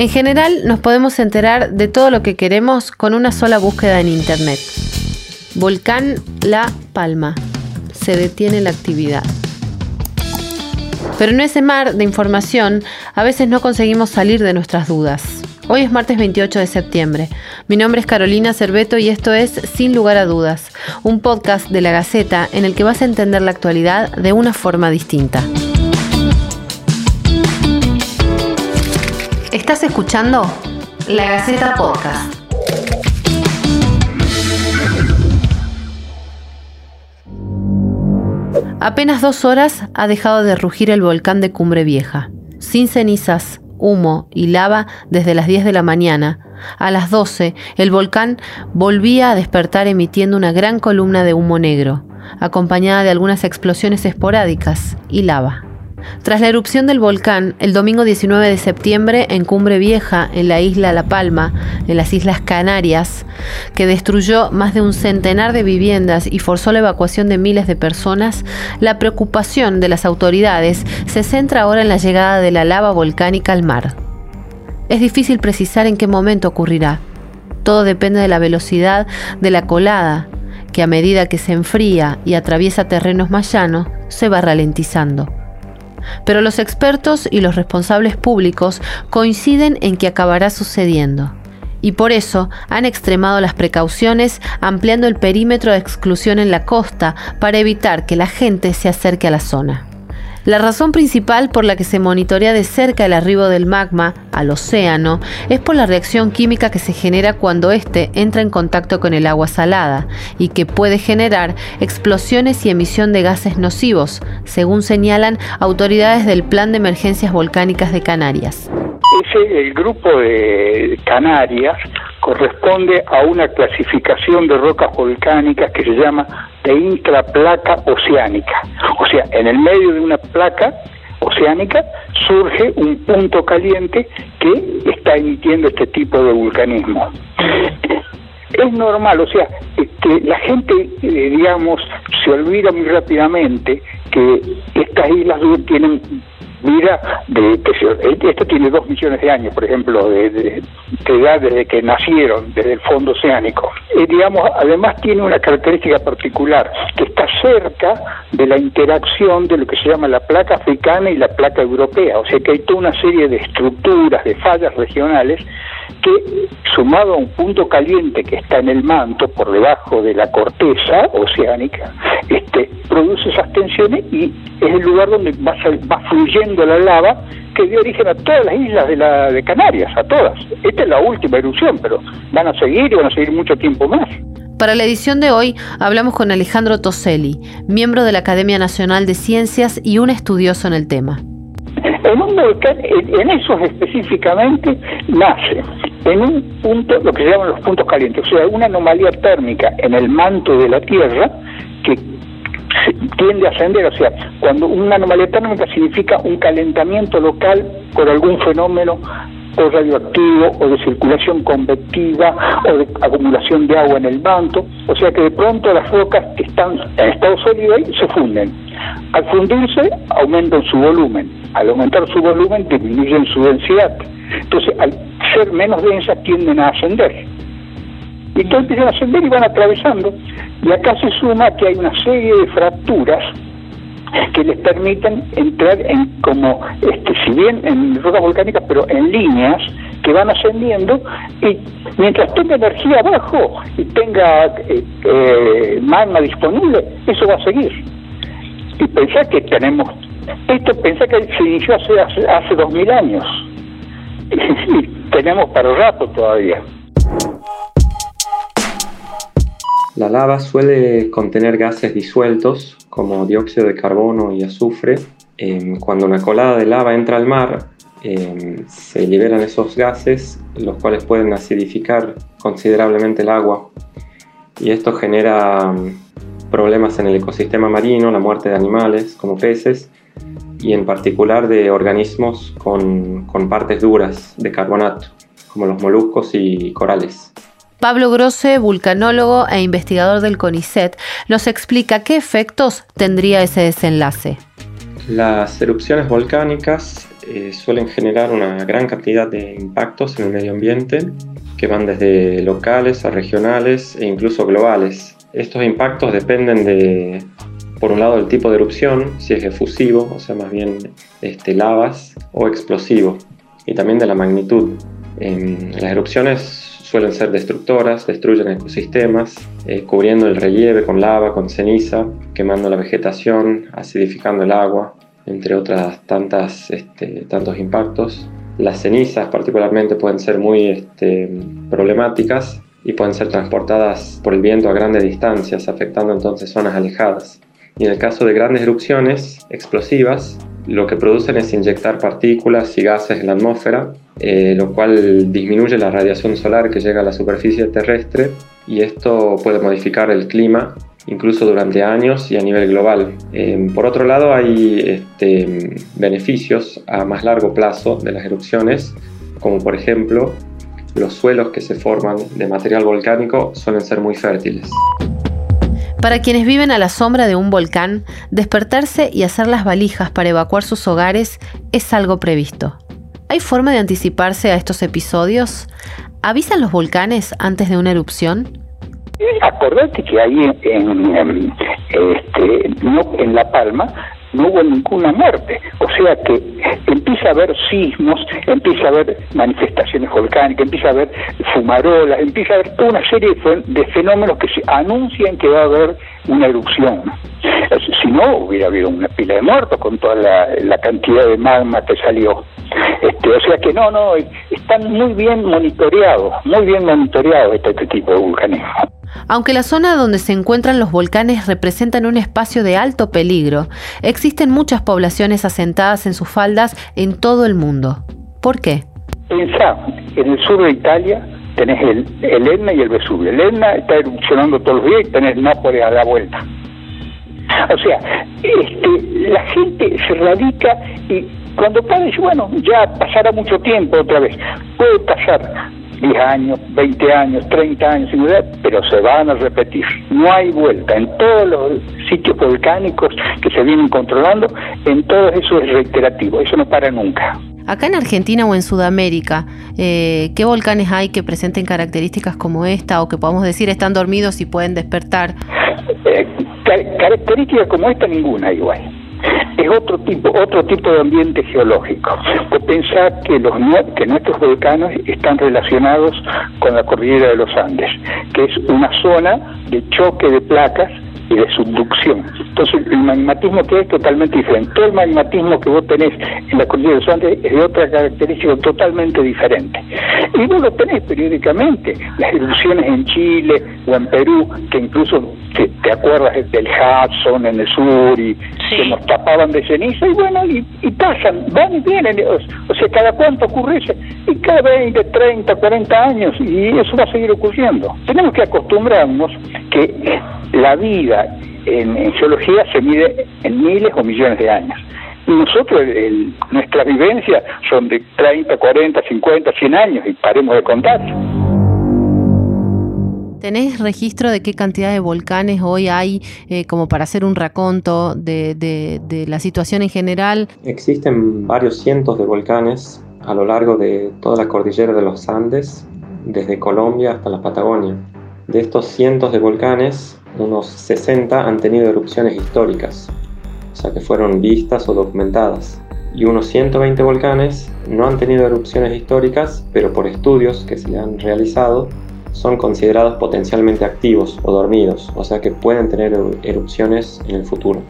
En general nos podemos enterar de todo lo que queremos con una sola búsqueda en Internet. Volcán La Palma. Se detiene la actividad. Pero en ese mar de información a veces no conseguimos salir de nuestras dudas. Hoy es martes 28 de septiembre. Mi nombre es Carolina Cerveto y esto es Sin lugar a dudas, un podcast de la Gaceta en el que vas a entender la actualidad de una forma distinta. Estás escuchando La Gaceta Podcast. Apenas dos horas ha dejado de rugir el volcán de Cumbre Vieja. Sin cenizas, humo y lava desde las 10 de la mañana, a las 12 el volcán volvía a despertar emitiendo una gran columna de humo negro, acompañada de algunas explosiones esporádicas y lava. Tras la erupción del volcán, el domingo 19 de septiembre, en Cumbre Vieja, en la isla La Palma, en las Islas Canarias, que destruyó más de un centenar de viviendas y forzó la evacuación de miles de personas, la preocupación de las autoridades se centra ahora en la llegada de la lava volcánica al mar. Es difícil precisar en qué momento ocurrirá. Todo depende de la velocidad de la colada, que a medida que se enfría y atraviesa terrenos más llanos, se va ralentizando. Pero los expertos y los responsables públicos coinciden en que acabará sucediendo. Y por eso han extremado las precauciones ampliando el perímetro de exclusión en la costa para evitar que la gente se acerque a la zona. La razón principal por la que se monitorea de cerca el arribo del magma al océano es por la reacción química que se genera cuando éste entra en contacto con el agua salada y que puede generar explosiones y emisión de gases nocivos, según señalan autoridades del Plan de Emergencias Volcánicas de Canarias. El grupo de Canarias corresponde a una clasificación de rocas volcánicas que se llama de intraplaca oceánica. O sea, en el medio de una placa oceánica surge un punto caliente que está emitiendo este tipo de vulcanismo. Es normal, o sea, que la gente, eh, digamos, se olvida muy rápidamente que estas islas tienen vida de que esto tiene dos millones de años por ejemplo de, de, edad desde que nacieron desde el fondo oceánico. Y digamos además tiene una característica particular que está cerca de la interacción de lo que se llama la placa africana y la placa europea. O sea que hay toda una serie de estructuras de fallas regionales que sumado a un punto caliente que está en el manto por debajo de la corteza oceánica, este, produce esas tensiones y es el lugar donde va, va fluyendo la lava que dio origen a todas las islas de, la, de Canarias, a todas. Esta es la última erupción, pero van a seguir y van a seguir mucho tiempo más. Para la edición de hoy hablamos con Alejandro Toselli, miembro de la Academia Nacional de Ciencias y un estudioso en el tema. En un volcán, en esos específicamente, nace en un punto, lo que se llaman los puntos calientes, o sea, una anomalía térmica en el manto de la Tierra que tiende a ascender, o sea, cuando una anomalía térmica significa un calentamiento local por algún fenómeno o radioactivo o de circulación convectiva o de acumulación de agua en el manto, o sea que de pronto las rocas que están en estado sólido ahí se funden. Al fundirse aumentan su volumen, al aumentar su volumen disminuyen su densidad. Entonces, al ser menos densas tienden a ascender. Y entonces empiezan a ascender y van atravesando. Y acá se suma que hay una serie de fracturas que les permiten entrar en como, este, si bien en rocas volcánicas, pero en líneas que van ascendiendo y mientras tenga energía abajo y tenga eh, eh, magma disponible, eso va a seguir. Y pensá que tenemos, esto pensá que se inició hace, hace, hace dos mil años y tenemos para rato todavía. La lava suele contener gases disueltos como dióxido de carbono y azufre. Em, cuando una colada de lava entra al mar, em, se liberan esos gases, los cuales pueden acidificar considerablemente el agua. Y esto genera problemas en el ecosistema marino, la muerte de animales como peces y en particular de organismos con, con partes duras de carbonato, como los moluscos y corales. Pablo Grosse, vulcanólogo e investigador del CONICET, nos explica qué efectos tendría ese desenlace. Las erupciones volcánicas eh, suelen generar una gran cantidad de impactos en el medio ambiente que van desde locales a regionales e incluso globales. Estos impactos dependen de, por un lado, del tipo de erupción, si es efusivo, o sea, más bien este, lavas, o explosivo, y también de la magnitud. las erupciones suelen ser destructoras, destruyen ecosistemas, eh, cubriendo el relieve con lava, con ceniza, quemando la vegetación, acidificando el agua, entre otras tantas este, tantos impactos. Las cenizas particularmente pueden ser muy este, problemáticas y pueden ser transportadas por el viento a grandes distancias, afectando entonces zonas alejadas. Y en el caso de grandes erupciones explosivas, lo que producen es inyectar partículas y gases en la atmósfera, eh, lo cual disminuye la radiación solar que llega a la superficie terrestre y esto puede modificar el clima incluso durante años y a nivel global. Eh, por otro lado, hay este, beneficios a más largo plazo de las erupciones, como por ejemplo los suelos que se forman de material volcánico suelen ser muy fértiles. Para quienes viven a la sombra de un volcán, despertarse y hacer las valijas para evacuar sus hogares es algo previsto. ¿Hay forma de anticiparse a estos episodios? ¿Avisan los volcanes antes de una erupción? Acordate que ahí en, este, en La Palma no hubo ninguna muerte. O sea que empieza a haber sismos, empieza a haber manifestaciones volcánicas, empieza a haber fumarolas, empieza a haber toda una serie de fenómenos que se anuncian que va a haber una erupción. Si no, hubiera habido una pila de muertos con toda la, cantidad de magma que salió. Este, o sea que no, no, están muy bien monitoreados, muy bien monitoreados este, tipo de vulcanismo. Aunque la zona donde se encuentran los volcanes representan un espacio de alto peligro, existen muchas poblaciones asentadas en sus faldas en todo el mundo. ¿Por qué? Pensá, en el sur de Italia tenés el, el Etna y el Vesubio. El Etna está erupcionando todos los días y tenés Nápoles a la vuelta. O sea, este, la gente se radica y cuando padre bueno, ya pasará mucho tiempo otra vez. Puede pasar 10 años, 20 años, 30 años, pero se van a repetir. No hay vuelta. En todos los sitios volcánicos que se vienen controlando, en todo eso es reiterativo, eso no para nunca. Acá en Argentina o en Sudamérica, eh, ¿qué volcanes hay que presenten características como esta o que podamos decir están dormidos y pueden despertar? Eh, características como esta ninguna igual otro tipo otro tipo de ambiente geológico. Pues pensar que los que nuestros volcanes están relacionados con la cordillera de los Andes, que es una zona de choque de placas y de subducción. Entonces, el magmatismo que es totalmente diferente. Todo el magmatismo que vos tenés en la cordillera de los Andes es de otra característica totalmente diferente. Y vos lo tenés periódicamente, las erupciones en Chile o en Perú, que incluso te, acuerdas del Hudson en el sur y que nos tapaban de ceniza, y bueno, y, pasan, van y vienen. O, sea, cada cuánto ocurre eso, y cada 20, 30, 40 años, y eso va a seguir ocurriendo. Tenemos que acostumbrarnos que la vida en, geología se mide en miles o millones de años. Y nosotros, el, nuestra vivencia son de 30, 40, 50, 100 años y paremos de contar. ¿Tenés registro de qué cantidad de volcanes hoy hay eh, como para hacer un raconto de, de, la situación en general? Existen varios cientos de volcanes a lo largo de toda la cordillera de los Andes, desde Colombia hasta la Patagonia. De estos cientos de volcanes, unos 60 han tenido erupciones históricas, o sea que fueron vistas o documentadas. Y unos 120 volcanes no han tenido erupciones históricas, pero por estudios que se han realizado son considerados potencialmente activos o dormidos, o sea que pueden tener erupciones en el futuro.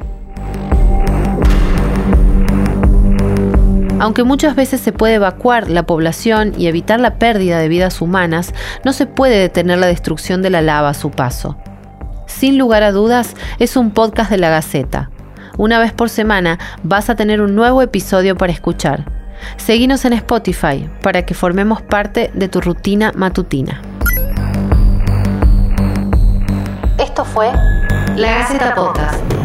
Aunque muchas veces se puede evacuar la población y evitar la pérdida de vidas humanas, no se puede detener la destrucción de la lava a su paso. Sin lugar a dudas, es un podcast de la Gaceta. Una vez por semana vas a tener un nuevo episodio para escuchar. Seguinos en Spotify para que formemos parte de tu rutina matutina. Esto fue La Gaceta Podcast.